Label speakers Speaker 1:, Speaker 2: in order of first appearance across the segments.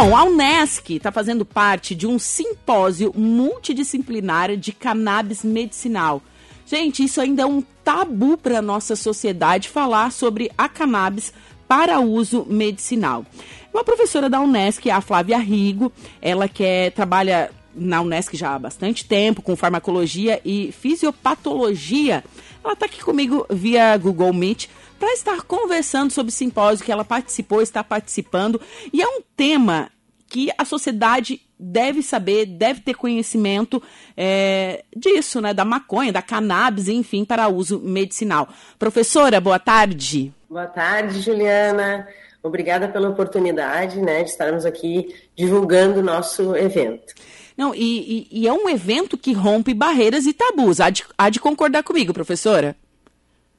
Speaker 1: Bom, a Unesc está fazendo parte de um simpósio multidisciplinar de cannabis medicinal. Gente, isso ainda é um tabu para a nossa sociedade falar sobre a cannabis para uso medicinal. Uma professora da Unesc, a Flávia Rigo, ela que trabalha na Unesc já há bastante tempo, com farmacologia e fisiopatologia. Ela está aqui comigo via Google Meet para estar conversando sobre o simpósio que ela participou, está participando. E é um tema que a sociedade deve saber, deve ter conhecimento é, disso, né? Da maconha, da cannabis, enfim, para uso medicinal. Professora, boa tarde.
Speaker 2: Boa tarde, Juliana. Obrigada pela oportunidade né, de estarmos aqui divulgando o nosso evento.
Speaker 1: Não, e, e, e, é um evento que rompe barreiras e tabus. Há de, há de concordar comigo, professora?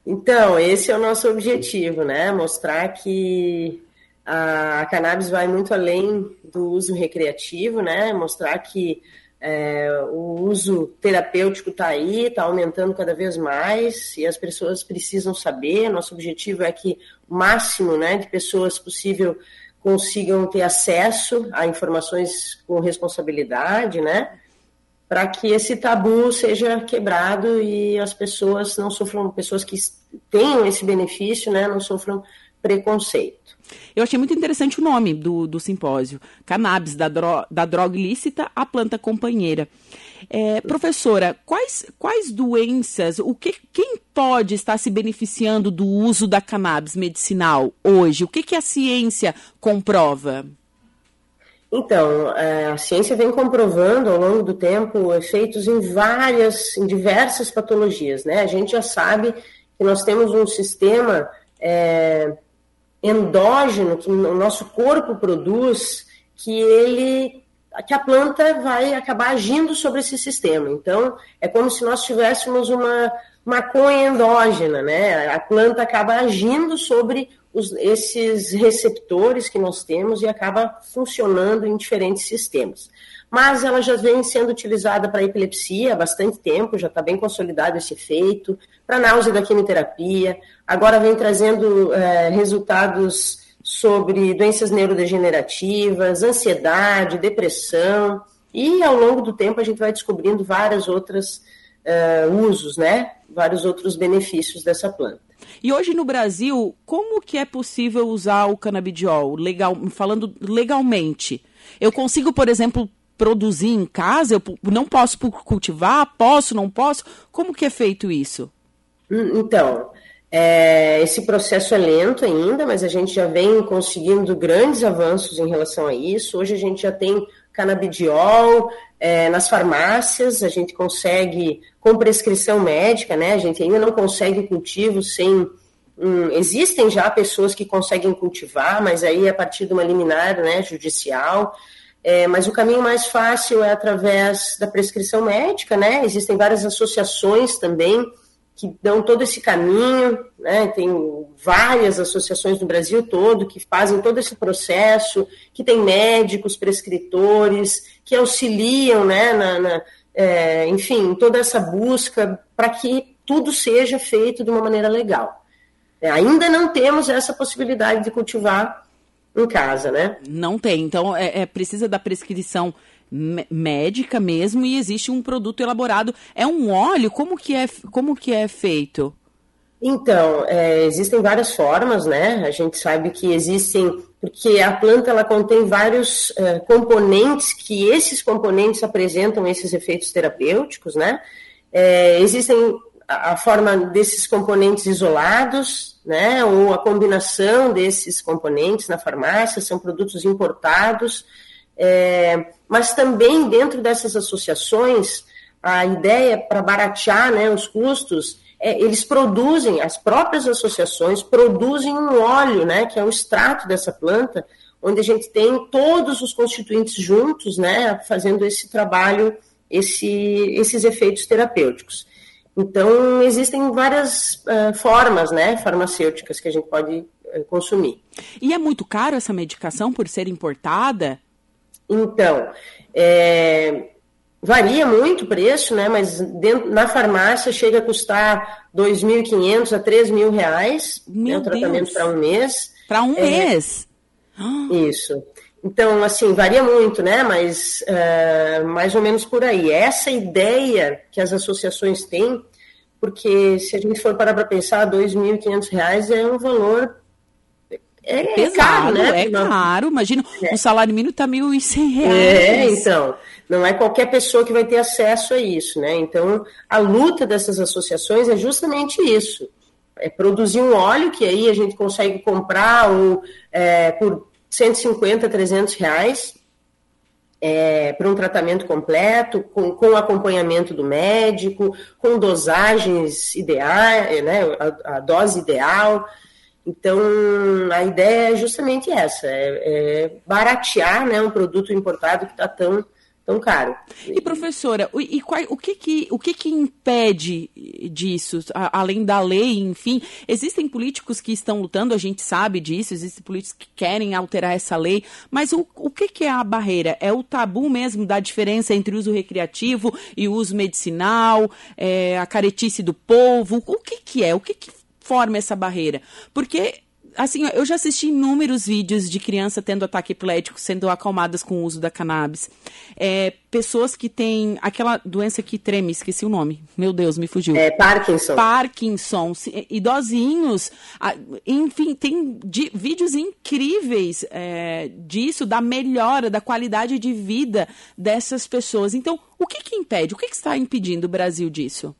Speaker 2: Então, esse é o nosso objetivo, né? Mostrar que a cannabis vai muito além do uso recreativo, né? Mostrar que é, o uso terapêutico está aí, está aumentando cada vez mais e as pessoas precisam saber. Nosso objetivo é que o máximo né, de pessoas possível consigam ter acesso a informações com responsabilidade, né? Para que esse tabu seja quebrado e as pessoas não sofram, pessoas que tenham esse benefício, né, não sofram preconceito.
Speaker 1: Eu achei muito interessante o nome do, do simpósio: Cannabis, da, dro da droga ilícita à planta companheira. É, professora, quais, quais doenças, o que, quem pode estar se beneficiando do uso da cannabis medicinal hoje? O que, que a ciência comprova?
Speaker 2: Então, é, a ciência vem comprovando ao longo do tempo efeitos em várias, em diversas patologias, né? A gente já sabe que nós temos um sistema é, endógeno que o nosso corpo produz, que ele que a planta vai acabar agindo sobre esse sistema. Então, é como se nós tivéssemos uma maconha endógena, né? A planta acaba agindo sobre os, esses receptores que nós temos e acaba funcionando em diferentes sistemas. Mas ela já vem sendo utilizada para epilepsia há bastante tempo, já está bem consolidado esse efeito, para náusea da quimioterapia, agora vem trazendo é, resultados sobre doenças neurodegenerativas, ansiedade, depressão, e ao longo do tempo a gente vai descobrindo vários outros uh, usos, né? Vários outros benefícios dessa planta.
Speaker 1: E hoje no Brasil, como que é possível usar o canabidiol, legal, falando legalmente? Eu consigo, por exemplo, produzir em casa? Eu não posso cultivar? Posso, não posso? Como que é feito isso?
Speaker 2: Hum, então, é, esse processo é lento ainda, mas a gente já vem conseguindo grandes avanços em relação a isso. Hoje a gente já tem canabidiol é, nas farmácias, a gente consegue com prescrição médica, né? A gente ainda não consegue cultivo sem. Hum, existem já pessoas que conseguem cultivar, mas aí a partir de uma liminar né, judicial. É, mas o caminho mais fácil é através da prescrição médica, né? Existem várias associações também que dão todo esse caminho, né? tem várias associações no Brasil todo que fazem todo esse processo, que tem médicos, prescritores, que auxiliam, né, na, na é, enfim, toda essa busca para que tudo seja feito de uma maneira legal. É, ainda não temos essa possibilidade de cultivar em casa, né?
Speaker 1: Não tem, então é, é precisa da prescrição médica mesmo e existe um produto elaborado. É um óleo? Como que é, como que é feito?
Speaker 2: Então, é, existem várias formas, né? A gente sabe que existem, porque a planta ela contém vários é, componentes que esses componentes apresentam esses efeitos terapêuticos, né? É, existem a, a forma desses componentes isolados, né? Ou a combinação desses componentes na farmácia, são produtos importados. É, mas também dentro dessas associações, a ideia para baratear né, os custos, é, eles produzem, as próprias associações produzem um óleo, né, que é o extrato dessa planta, onde a gente tem todos os constituintes juntos, né, fazendo esse trabalho, esse, esses efeitos terapêuticos. Então, existem várias uh, formas né, farmacêuticas que a gente pode uh, consumir.
Speaker 1: E é muito caro essa medicação por ser importada?
Speaker 2: Então, é, varia muito o preço, né? Mas dentro, na farmácia chega a custar 2.500 a 3.000 reais. Meu né, um tratamento para um mês.
Speaker 1: Para um é, mês?
Speaker 2: Isso. Então, assim, varia muito, né? Mas uh, mais ou menos por aí. Essa ideia que as associações têm, porque se a gente for parar para pensar, R$ 2.500 é um valor
Speaker 1: é, é pesado, caro, né? É caro, imagina, é. um salário mínimo está R$ 1.100.
Speaker 2: É, então, não é qualquer pessoa que vai ter acesso a isso, né? Então, a luta dessas associações é justamente isso, é produzir um óleo que aí a gente consegue comprar ou, é, por 150, 300 reais é, para um tratamento completo, com, com acompanhamento do médico, com dosagens ideais, né, a, a dose ideal. Então, a ideia é justamente essa, é, é baratear né, um produto importado que está tão tão caro.
Speaker 1: E professora, e qual, o que que o que que impede disso, além da lei, enfim, existem políticos que estão lutando, a gente sabe disso, existem políticos que querem alterar essa lei, mas o, o que que é a barreira? É o tabu mesmo da diferença entre uso recreativo e uso medicinal, é, a caretice do povo, o que que é? O que que forma essa barreira? Porque assim, eu já assisti inúmeros vídeos de criança tendo ataque epilético, sendo acalmadas com o uso da cannabis. É, pessoas que têm aquela doença que treme, esqueci o nome. Meu Deus, me fugiu.
Speaker 2: É Parkinson.
Speaker 1: Parkinson, idosinhos. Enfim, tem de, vídeos incríveis é, disso, da melhora, da qualidade de vida dessas pessoas. Então, o que, que impede? O que, que está impedindo o Brasil disso?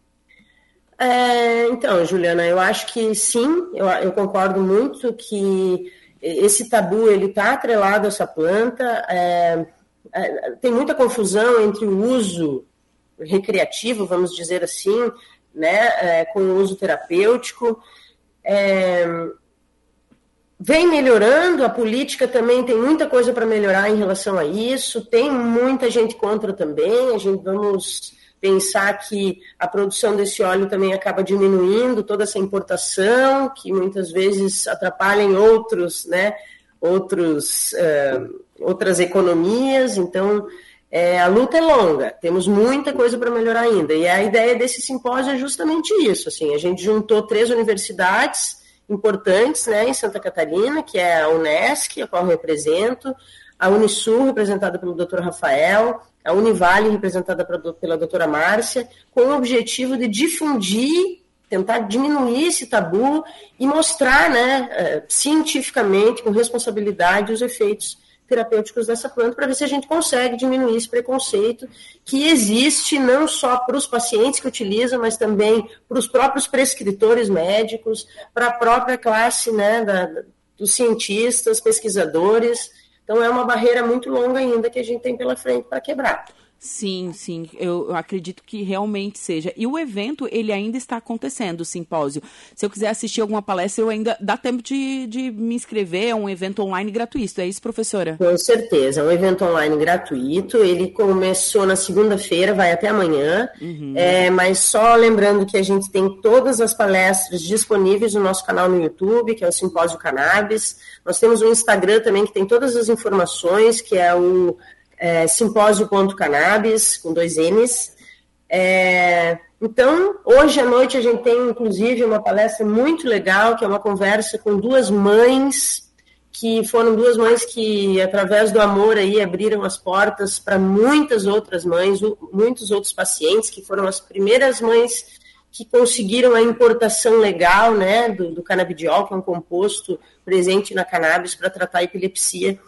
Speaker 2: É, então, Juliana, eu acho que sim, eu, eu concordo muito que esse tabu ele está atrelado a essa planta. É, é, tem muita confusão entre o uso recreativo, vamos dizer assim, né, é, com o uso terapêutico. É, vem melhorando, a política também tem muita coisa para melhorar em relação a isso. Tem muita gente contra também. A gente vamos pensar que a produção desse óleo também acaba diminuindo toda essa importação, que muitas vezes atrapalha em outros, né, outros, uh, outras economias. Então, é, a luta é longa, temos muita coisa para melhorar ainda. E a ideia desse simpósio é justamente isso. Assim, a gente juntou três universidades importantes né, em Santa Catarina, que é a Unesc, a qual eu represento, a Unisul, representada pelo Dr. Rafael, a Univale, representada pela doutora Márcia, com o objetivo de difundir, tentar diminuir esse tabu e mostrar né, eh, cientificamente, com responsabilidade, os efeitos terapêuticos dessa planta, para ver se a gente consegue diminuir esse preconceito que existe não só para os pacientes que utilizam, mas também para os próprios prescritores médicos, para a própria classe né, da, dos cientistas, pesquisadores, então é uma barreira muito longa ainda que a gente tem pela frente para quebrar.
Speaker 1: Sim, sim, eu, eu, acredito que realmente seja. E o evento, ele ainda está acontecendo, o simpósio. Se eu quiser assistir alguma palestra, eu ainda dá tempo de, de me inscrever, é um evento online gratuito, é isso, professora?
Speaker 2: Com certeza, é um evento online gratuito, ele começou na segunda-feira, vai até amanhã, uhum. é, mas só lembrando que a gente tem todas as palestras disponíveis no nosso canal no YouTube, que é o Simpósio Cannabis, nós temos um Instagram também que tem todas as informações, que é o é, simpósio.cannabis, com dois N's. É, então, hoje à noite a gente tem, inclusive, uma palestra muito legal, que é uma conversa com duas mães, que foram duas mães que, através do amor aí, abriram as portas para muitas outras mães, muitos outros pacientes, que foram as primeiras mães que conseguiram a importação legal, né, do, do canabidiol, que é um composto presente na cannabis para tratar a epilepsia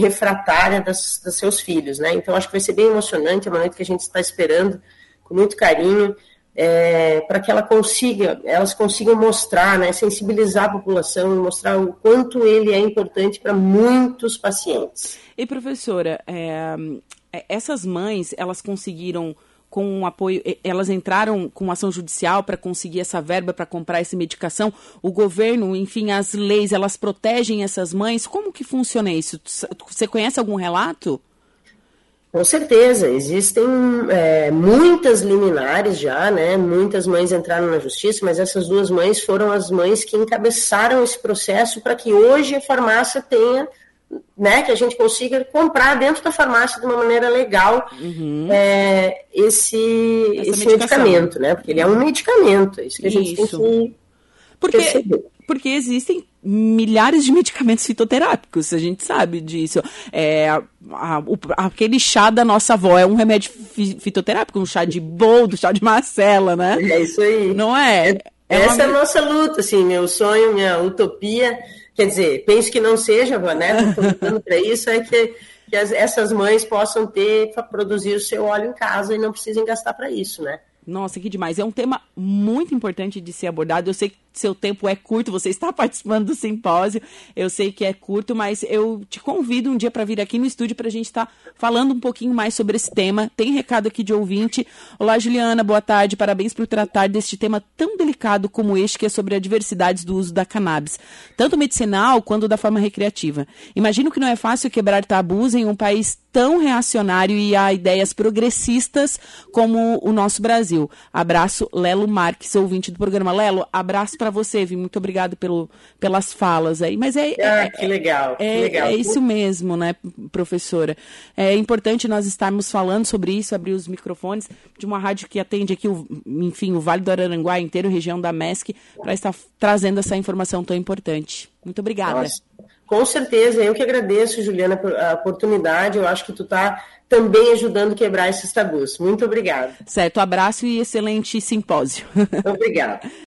Speaker 2: refratária das, dos seus filhos, né? Então acho que vai ser bem emocionante, é uma noite que a gente está esperando com muito carinho, é, para que ela consiga, elas consigam mostrar, né, sensibilizar a população, mostrar o quanto ele é importante para muitos pacientes.
Speaker 1: E professora, é, essas mães, elas conseguiram com um apoio, elas entraram com ação judicial para conseguir essa verba para comprar essa medicação. O governo, enfim, as leis, elas protegem essas mães. Como que funciona isso? Você conhece algum relato?
Speaker 2: Com certeza, existem é, muitas liminares já, né? Muitas mães entraram na justiça, mas essas duas mães foram as mães que encabeçaram esse processo para que hoje a farmácia tenha né, que a gente consiga comprar dentro da farmácia de uma maneira legal uhum. é, esse, esse medicamento, né? Porque ele é um medicamento, é isso que a gente isso. tem que
Speaker 1: porque, perceber. Porque existem milhares de medicamentos fitoterápicos, a gente sabe disso. É, a, a, o, aquele chá da nossa avó é um remédio fitoterápico, um chá de boldo, chá de macela, né?
Speaker 2: É isso aí.
Speaker 1: Não é? é,
Speaker 2: é Essa uma... é a nossa luta, assim, meu sonho, minha utopia. Quer dizer, penso que não seja, né? Para isso, é que, que as, essas mães possam ter, produzir o seu óleo em casa e não precisem gastar para isso, né?
Speaker 1: Nossa, que demais. É um tema muito importante de ser abordado. Eu sei que seu tempo é curto, você está participando do simpósio, eu sei que é curto, mas eu te convido um dia para vir aqui no estúdio para a gente estar tá falando um pouquinho mais sobre esse tema. Tem recado aqui de ouvinte. Olá, Juliana, boa tarde. Parabéns por tratar deste tema tão delicado como este, que é sobre a diversidade do uso da cannabis, tanto medicinal quanto da forma recreativa. Imagino que não é fácil quebrar tabus em um país tão reacionário e a ideias progressistas como o nosso Brasil. Abraço, Lelo Marques, ouvinte do programa. Lelo, abraço para você, Vi. Muito obrigado pelo, pelas falas aí. Mas é.
Speaker 2: Ah, é, que legal.
Speaker 1: É,
Speaker 2: que legal.
Speaker 1: é isso mesmo, né, professora? É importante nós estarmos falando sobre isso, abrir os microfones de uma rádio que atende aqui, o, enfim, o Vale do Araranguá inteiro, região da MESC, para estar trazendo essa informação tão importante. Muito obrigada. Nossa.
Speaker 2: Com certeza, eu que agradeço, Juliana, a oportunidade. Eu acho que tu está também ajudando a quebrar esses tabus. Muito obrigada.
Speaker 1: Certo, abraço e excelente simpósio.
Speaker 2: Obrigada.